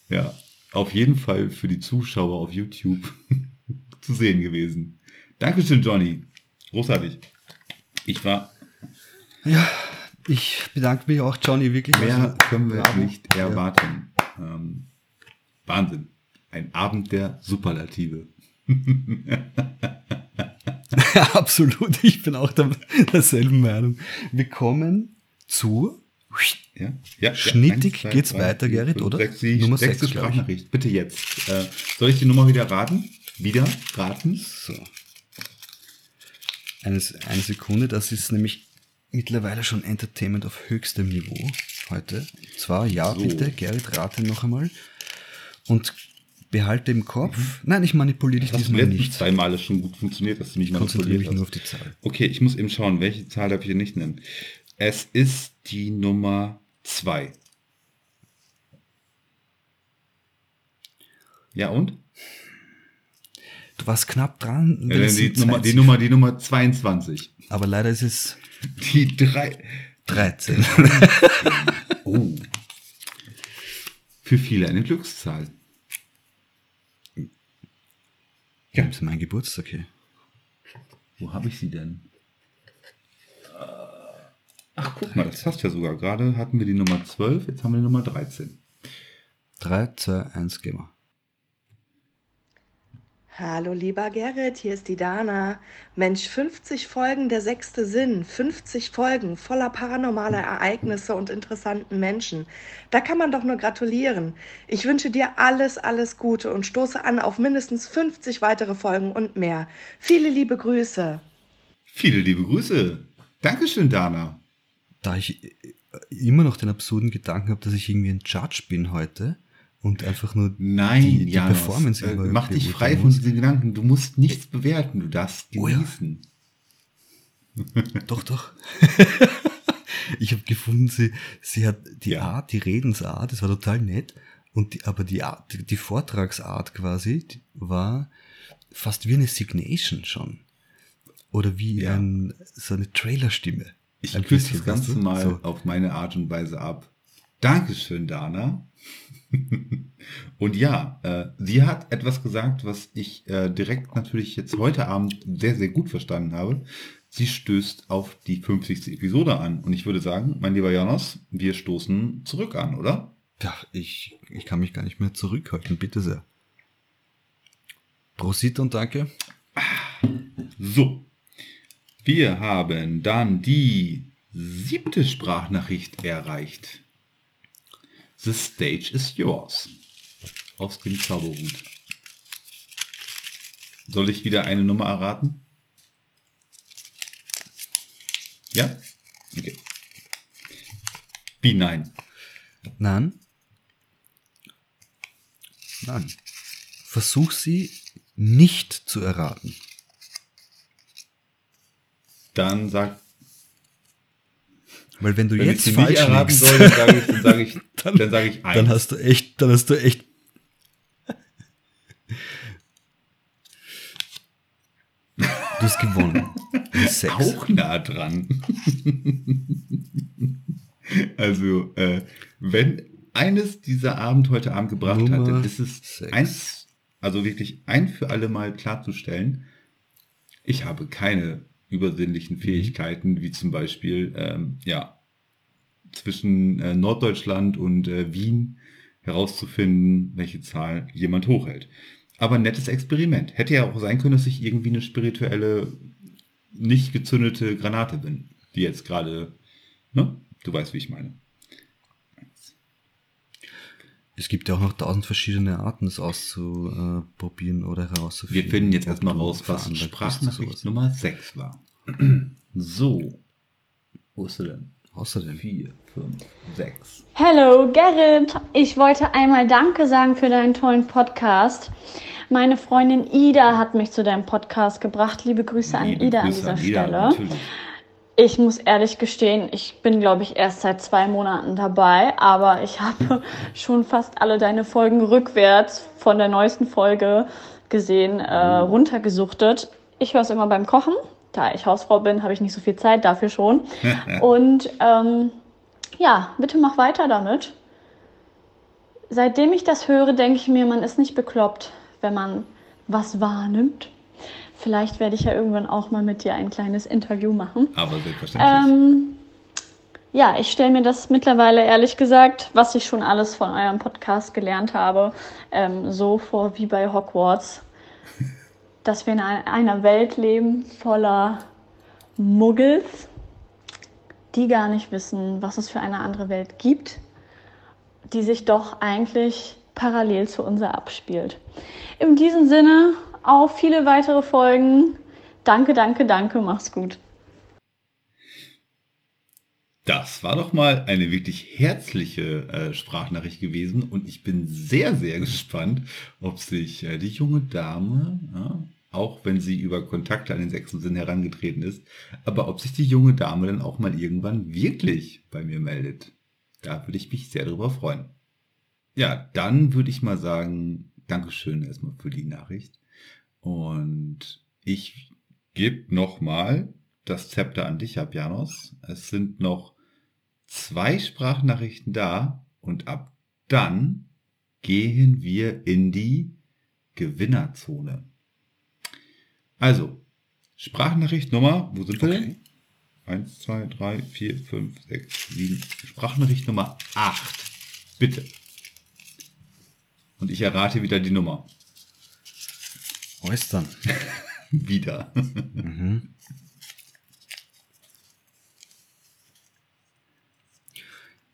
ja, auf jeden Fall für die Zuschauer auf YouTube zu sehen gewesen. Dankeschön, Johnny. Großartig. Ich war Ja, ich bedanke mich auch, Johnny, wirklich. Mehr Also, können wir bravo. nicht erwarten. Ähm, Wahnsinn. Ein Abend der Superlative. Absolut, ich bin auch der, derselben Meinung. Wir kommen zu Ja, ja, Schnittig eins, zwei, geht's weiter, vier, Gerrit, fünf, oder? Sechs, die Nummer sechste sechs. Sprachnachricht. Bitte jetzt. Äh, soll ich die Nummer wieder raten? Wieder raten? So. Eine, eine Sekunde, das ist nämlich mittlerweile schon Entertainment auf höchstem Niveau heute. Zwar, ja, So. bitte, Gerrit, rate noch einmal. Und behalte im Kopf, nein, ich manipuliere dich Das diesmal nicht. zwei Male schon gut funktioniert, dass du mich Konzentriere mich nur auf die Zahl. Okay, ich muss eben schauen, welche Zahl darf ich hier nicht nennen. Es ist die Nummer zwei. Ja und? Du warst knapp dran. Ja, es die, Nummer, die, Nummer, die Nummer 22. Aber leider ist es Die drei. 13. Oh. Für viele eine Glückszahl. Ja. Das ist mein Geburtstag hier. Wo habe ich sie denn? Äh, Ach, guck mal, das passt ja sogar. Gerade hatten wir die Nummer 12, jetzt haben wir die Nummer 13. 3, 2, 1, gehen wir. Hallo lieber Gerrit, hier ist die Dana. Mensch, 50 Folgen der sechste Sinn, 50 Folgen voller paranormaler Ereignisse und interessanten Menschen. Da kann man doch nur gratulieren. Ich wünsche dir alles, alles Gute und stoße an auf mindestens 50 weitere Folgen und mehr. Viele liebe Grüße. Viele liebe Grüße. Dankeschön, Dana. Da ich äh, immer noch den absurden Gedanken habe, dass ich irgendwie ein Judge bin heute und einfach nur Nein, die, die Janus, Performance äh, mach dich frei von diesen Gedanken. Du musst nichts bewerten, du darfst Oh ja. genießen. Doch, doch. ich habe gefunden, sie, sie hat die Ja. Art, die Redensart, das war total nett. Und die, aber die Art, die, Vortragsart quasi war fast wie eine Signation schon. Oder wie Ja. ein, so eine Trailerstimme. Ich küsse das Ganze mal So. auf meine Art und Weise ab. Dankeschön, Dana. und ja, äh, sie hat etwas gesagt, was ich äh, direkt natürlich jetzt heute Abend sehr, sehr gut verstanden habe. Sie stößt auf die 50. Episode an. Und ich würde sagen, mein lieber Janos, wir stoßen zurück an, oder? Ja, ich, ich kann mich gar nicht mehr zurückhalten, bitte sehr. Prosit und danke. So. Wir haben dann die siebte Sprachnachricht erreicht. The stage is yours. Aus dem Zauberhut. Soll ich wieder eine Nummer erraten? Ja? Okay. Wie nein? Nein. Nein. Versuch sie nicht zu erraten. Dann sag, Weil wenn du wenn jetzt ich falsch erraten soll, dann sage ich, dann sage ich, Dann- dann sage ich eins. dann hast du echt, dann hast du echt. Du hast gewonnen. Sechs. Auch nah dran. also, äh, wenn eines dieser Abend heute Abend gebracht Nummer hat, dann ist es sechs. eins, also wirklich ein für alle Mal klarzustellen, ich habe keine übersinnlichen Mhm. Fähigkeiten, wie zum Beispiel, ähm, ja, zwischen äh, Norddeutschland und äh, Wien herauszufinden, welche Zahl jemand hochhält. Aber ein nettes Experiment. Hätte ja auch sein können, dass ich irgendwie eine spirituelle, nicht gezündete Granate bin, die jetzt gerade, ne? Du weißt, wie ich meine. Es gibt ja auch noch tausend verschiedene Arten, das auszuprobieren oder herauszufinden. Wir finden jetzt erstmal raus, was Sprachnachricht. Nummer 6 war. So. Wo ist sie denn? Außerdem. 4, 5, 6. Hallo Gerrit, ich wollte einmal Danke sagen für deinen tollen Podcast. Meine Freundin Ida hat mich zu deinem Podcast gebracht. Liebe Grüße an Liebe Ida an Grüße dieser an Ida, Stelle. natürlich. Ich muss ehrlich gestehen, ich bin, glaube ich, erst seit zwei Monaten dabei, aber ich habe schon fast alle deine Folgen rückwärts von der neuesten Folge gesehen, äh, runtergesuchtet. Ich höre es immer beim Kochen. Da ich Hausfrau bin, habe ich nicht so viel Zeit dafür schon. Und ähm, ja, bitte mach weiter damit. Seitdem ich das höre, denke ich mir, man ist nicht bekloppt, wenn man was wahrnimmt. Vielleicht werde ich ja irgendwann auch mal mit dir ein kleines Interview machen. Aber selbstverständlich. Ähm, ja, ich stelle mir das mittlerweile ehrlich gesagt, was ich schon alles von eurem Podcast gelernt habe, ähm, so vor wie bei Hogwarts, dass wir in ein- einer Welt leben voller Muggels, die gar nicht wissen, was es für eine andere Welt gibt, die sich doch eigentlich parallel zu unserer abspielt. In diesem Sinne, auf viele weitere Folgen. Danke, danke, danke, mach's gut. Das war doch mal eine wirklich herzliche äh, Sprachnachricht gewesen und ich bin sehr, sehr gespannt, ob sich äh, die junge Dame, ja, auch wenn sie über Kontakte an den sechsten Sinn herangetreten ist, aber ob sich die junge Dame dann auch mal irgendwann wirklich bei mir meldet. Da würde ich mich sehr darüber freuen. Ja, dann würde ich mal sagen, Dankeschön erstmal für die Nachricht. Und ich gebe nochmal das Zepter an dich ab, Janos. Es sind noch zwei Sprachnachrichten da und ab dann gehen wir in die Gewinnerzone. Also, Sprachnachricht Nummer, wo sind wir denn? 1, 2, 3, 4, 5, 6, 7. Sprachnachricht Nummer 8. Bitte. Und ich errate wieder die Nummer. Äußern. Wieder. Mhm.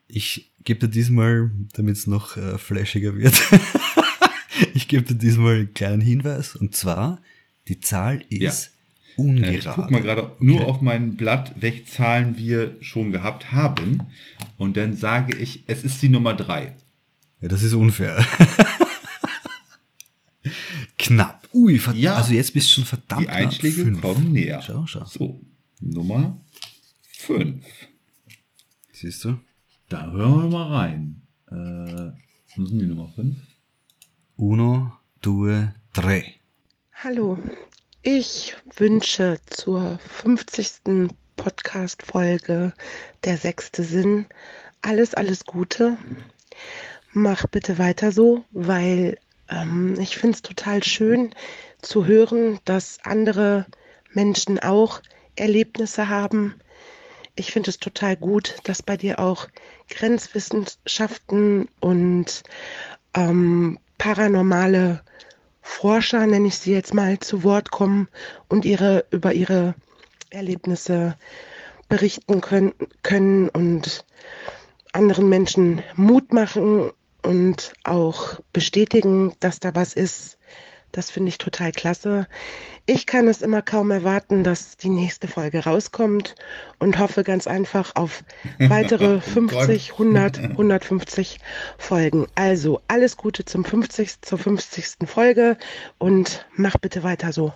Ich gebe dir diesmal, damit es noch äh, flashiger wird, ich gebe dir diesmal einen kleinen Hinweis. Und zwar, die Zahl ist Ja. Äh, ungerade. Ich guck mal gerade nur auf mein Blatt, welche Zahlen wir schon gehabt haben. Und dann sage ich, es ist die Nummer drei. Ja, das ist unfair. knapp. Ui, verd- Ja. also jetzt bist du schon verdammt Die Einschläge. Fünf. kommen näher. Schau, schau. So, Nummer fünf. Siehst du? Da hören wir mal rein. Äh, sind die Nummer fünf? Uno, due, tre. Hallo, ich wünsche zur 50. Podcast-Folge Der sechste Sinn alles, alles Gute. Mach bitte weiter so, weil ähm, ich finde es total schön zu hören, dass andere Menschen auch Erlebnisse haben. Ich finde es total gut, dass bei dir auch Grenzwissenschaften und ähm, paranormale Forscher, nenne ich sie jetzt mal, zu Wort kommen und ihre über ihre Erlebnisse berichten können, können und anderen Menschen Mut machen und auch bestätigen, dass da was ist. Das finde ich total klasse. Ich kann es immer kaum erwarten, dass die nächste Folge rauskommt und hoffe ganz einfach auf weitere Oh 50, Gott. 100, 150 Folgen. Also alles Gute zum 50. zur 50. Folge und mach bitte weiter so.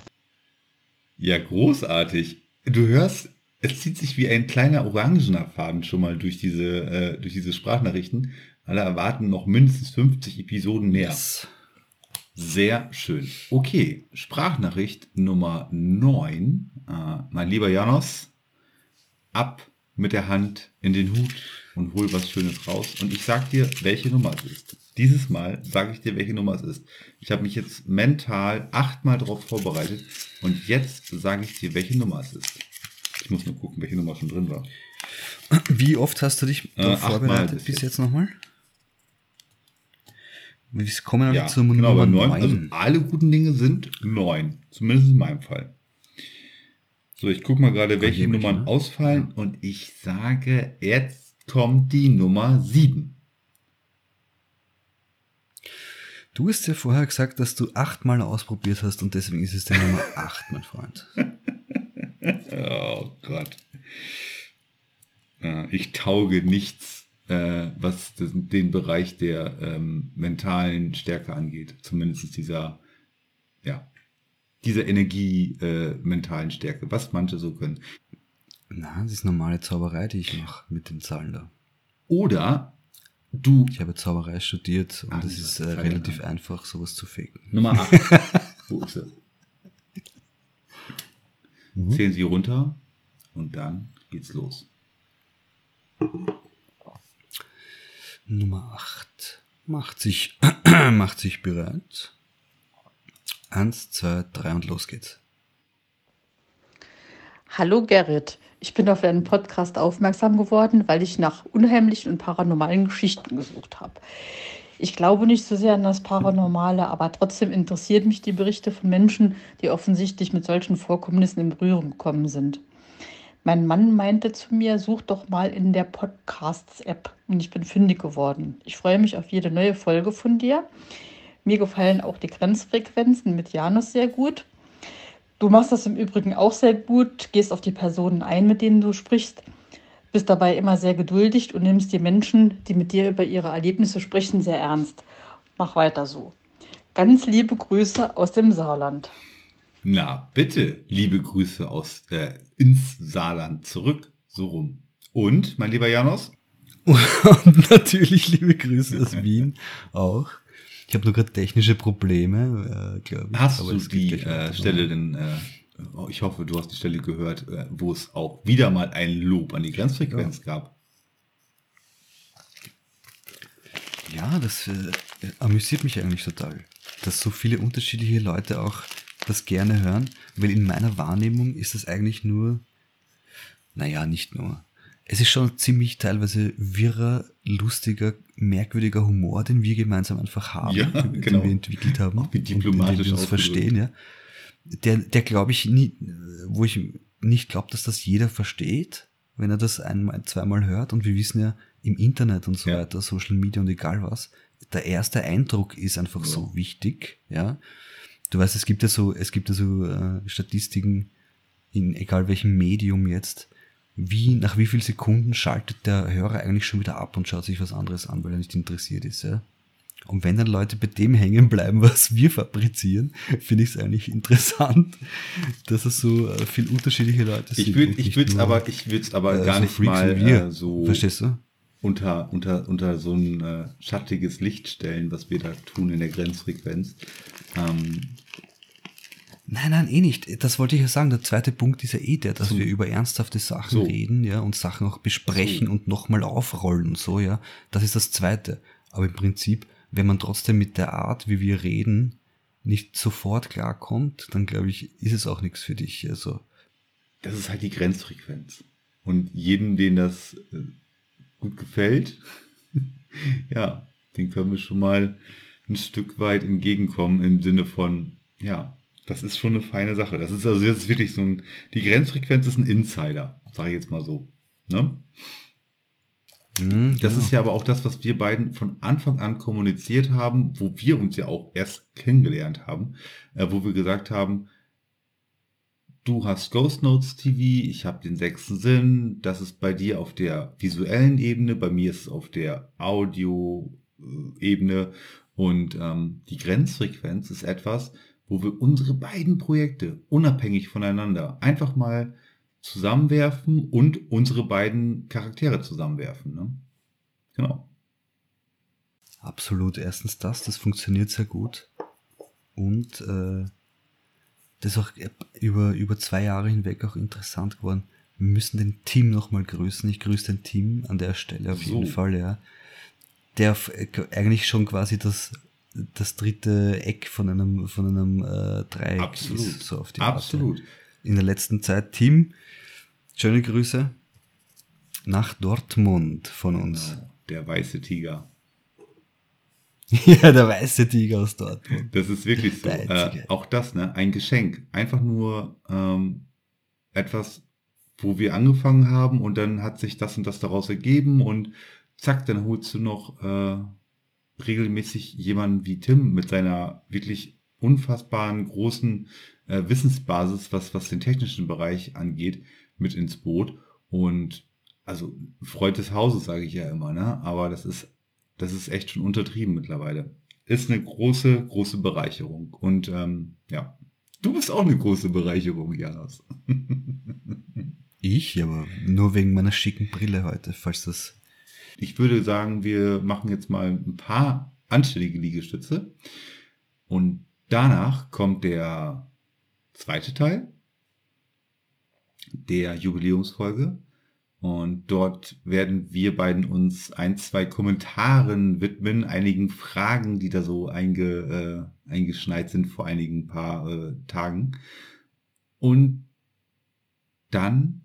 Ja, großartig. Du hörst, es zieht sich wie ein kleiner orangener Faden schon mal durch diese, äh, durch diese Sprachnachrichten. Alle erwarten noch mindestens 50 Episoden mehr. Sehr schön. Okay, Sprachnachricht Nummer 9. Äh, mein lieber Janos, ab mit der Hand in den Hut und hol was Schönes raus. Und ich sag dir, welche Nummer es ist. Dieses Mal sage ich dir, welche Nummer es ist. Ich habe mich jetzt mental achtmal darauf vorbereitet und jetzt sage ich dir, welche Nummer es ist. Ich muss nur gucken, welche Nummer schon drin war. Wie oft hast du dich Äh, vorbereitet bis bis jetzt nochmal? Wir kommen noch Ja, zur genau, Nummer aber neun. Also 9. alle guten Dinge sind neun. Zumindest in meinem Fall. So, ich gucke mal gerade, welche Nummern ausfallen und ich sage, jetzt kommt die Nummer sieben. Du hast ja vorher gesagt, dass du achtmal ausprobiert hast und deswegen ist es die Nummer 8, mein Freund. Oh Gott. Ja, ich tauge nichts, äh, was das, den Bereich der ähm, mentalen Stärke angeht. Zumindest dieser, ja, dieser Energie äh, mentalen Stärke, was manche so können. Na, das ist normale Zauberei, die ich mache mit den Zahlen da. Oder du. Ich habe Zauberei studiert und es ist äh, relativ an. einfach, sowas zu faken. Nummer 8. Wo ist sie? Zählen Sie runter und dann geht's los. Nummer 8 macht sich, macht sich bereit. Eins, zwei, drei und los geht's. Hallo Gerrit, ich bin auf deinen Podcast aufmerksam geworden, weil ich nach unheimlichen und paranormalen Geschichten gesucht habe. Ich glaube nicht so sehr an das Paranormale, aber trotzdem interessiert mich die Berichte von Menschen, die offensichtlich mit solchen Vorkommnissen in Berührung gekommen sind. Mein Mann meinte zu mir, such doch mal in der Podcasts-App und ich bin fündig geworden. Ich freue mich auf jede neue Folge von dir. Mir gefallen auch die Grenzfrequenzen mit Janus sehr gut. Du machst das im Übrigen auch sehr gut, gehst auf die Personen ein, mit denen du sprichst, bist dabei immer sehr geduldig und nimmst die Menschen, die mit dir über ihre Erlebnisse sprechen, sehr ernst. Mach weiter so. Ganz liebe Grüße aus dem Saarland. Na, bitte, liebe Grüße aus äh, ins Saarland zurück, so rum. Und, mein lieber Janos? Und natürlich liebe Grüße aus Wien auch. Ich habe nur gerade technische Probleme, äh, glaube ich. Hast du die äh. Stelle denn, äh, oh, ich hoffe, du hast die Stelle gehört, äh, wo es auch wieder mal ein Lob an die Grenzfrequenz gab. Ja, das äh, amüsiert mich eigentlich total, dass so viele unterschiedliche Leute auch das gerne hören, weil in meiner Wahrnehmung ist das eigentlich nur, naja, nicht nur. es ist schon ziemlich teilweise wirrer, lustiger, merkwürdiger Humor, den wir gemeinsam einfach haben, Ja, den genau. wir entwickelt haben, Auch und dem wir uns verstehen, ja. Der, der glaube ich nie, wo ich nicht glaube, dass das jeder versteht, wenn er das einmal, zweimal hört. Und wir wissen ja im Internet und so weiter, Social Media und egal was, der erste Eindruck ist einfach so wichtig, ja. Du weißt, es gibt ja so, es gibt ja so äh, Statistiken in egal welchem Medium jetzt, wie, nach wie vielen Sekunden schaltet der Hörer eigentlich schon wieder ab und schaut sich was anderes an, weil er nicht interessiert ist, ja. Und wenn dann Leute bei dem hängen bleiben, was wir fabrizieren, finde ich es eigentlich interessant, dass es so äh, viel unterschiedliche Leute Ich sind würde und ich würd's nur, aber, ich würd's aber äh, gar so nicht Freaks mal äh, so Verstehst du? unter, unter, unter so ein äh, schattiges Licht stellen, was wir da tun in der Grenzfrequenz. Ähm, Nein, nein, eh nicht. Das wollte ich ja sagen. Der zweite Punkt ist ja eh der, dass So. wir über ernsthafte Sachen So. reden, ja, und Sachen auch besprechen So. und nochmal aufrollen und so, ja. Das ist das zweite. Aber im Prinzip, wenn man trotzdem mit der Art, wie wir reden, nicht sofort klarkommt, dann glaube ich, ist es auch nichts für dich. Also, das ist halt die Grenzfrequenz. Und jedem, den das äh, gut gefällt, ja, den können wir schon mal ein Stück weit entgegenkommen im Sinne von, ja, das ist schon eine feine Sache. Das ist also jetzt wirklich so ein, die Grenzfrequenz ist ein Insider, sage ich jetzt mal so. Ne? hm, Das genau. ist ja aber auch das, was wir beiden von Anfang an kommuniziert haben, wo wir uns ja auch erst kennengelernt haben, äh, wo wir gesagt haben, du hast Ghost Notes TV, ich habe den sechsten Sinn, das ist bei dir auf der visuellen Ebene, bei mir ist es auf der Audio-Ebene und ähm, die Grenzfrequenz ist etwas, wo wir unsere beiden Projekte unabhängig voneinander einfach mal zusammenwerfen und unsere beiden Charaktere zusammenwerfen. Ne? Genau. Absolut. Erstens das, das funktioniert sehr gut. Und äh, das ist auch über, über zwei Jahre hinweg auch interessant geworden. Wir müssen den Team nochmal grüßen. Ich grüße den Team an der Stelle auf jeden So. Fall, ja. Der f- eigentlich schon quasi das, das dritte Eck von einem, von einem äh, Dreieck Absolut. ist. So auf die Art, Absolut. ja. In der letzten Zeit. Team, schöne Grüße nach Dortmund von uns. Genau. Der weiße Tiger. Ja, der weiße Tiger aus Dortmund. Das ist wirklich so. Äh, auch das, ne? Ein Geschenk. Einfach nur ähm, etwas, wo wir angefangen haben und dann hat sich das und das daraus ergeben und zack, dann holst du noch äh, regelmäßig jemanden wie Tim mit seiner wirklich unfassbaren großen äh, Wissensbasis, was, was den technischen Bereich angeht, mit ins Boot. Und also Freund des Hauses, sage ich ja immer, ne? Aber das ist, das ist echt schon untertrieben mittlerweile. Ist eine große, große Bereicherung. Und ähm, ja, du bist auch eine große Bereicherung, Janos. Ich, aber nur wegen meiner schicken Brille heute, falls das. Ich würde sagen, wir machen jetzt mal ein paar anständige Liegestütze. Und danach kommt der zweite Teil der Jubiläumsfolge. Und dort werden wir beiden uns ein, zwei Kommentaren widmen, einigen Fragen, die da so einge, äh, eingeschneit sind vor einigen paar äh, Tagen. Und dann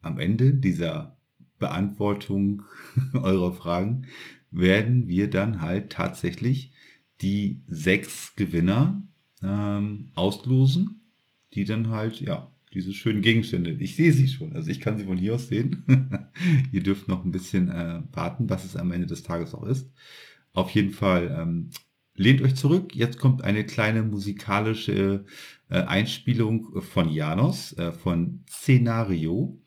am Ende dieser Beantwortung eurer Fragen werden wir dann halt tatsächlich die sechs Gewinner ähm, auslosen, die dann halt, ja, diese schönen Gegenstände. Ich sehe sie schon, also ich kann sie von hier aus sehen. Ihr dürft noch ein bisschen äh, warten, was es am Ende des Tages auch ist. Auf jeden Fall ähm, lehnt euch zurück. Jetzt kommt eine kleine musikalische äh, Einspielung von Janos, äh, von Szenario.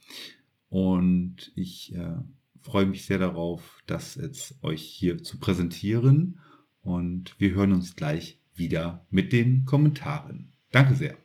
Und ich äh, freue mich sehr darauf, das jetzt euch hier zu präsentieren. Und wir hören uns gleich wieder mit den Kommentaren. Danke sehr.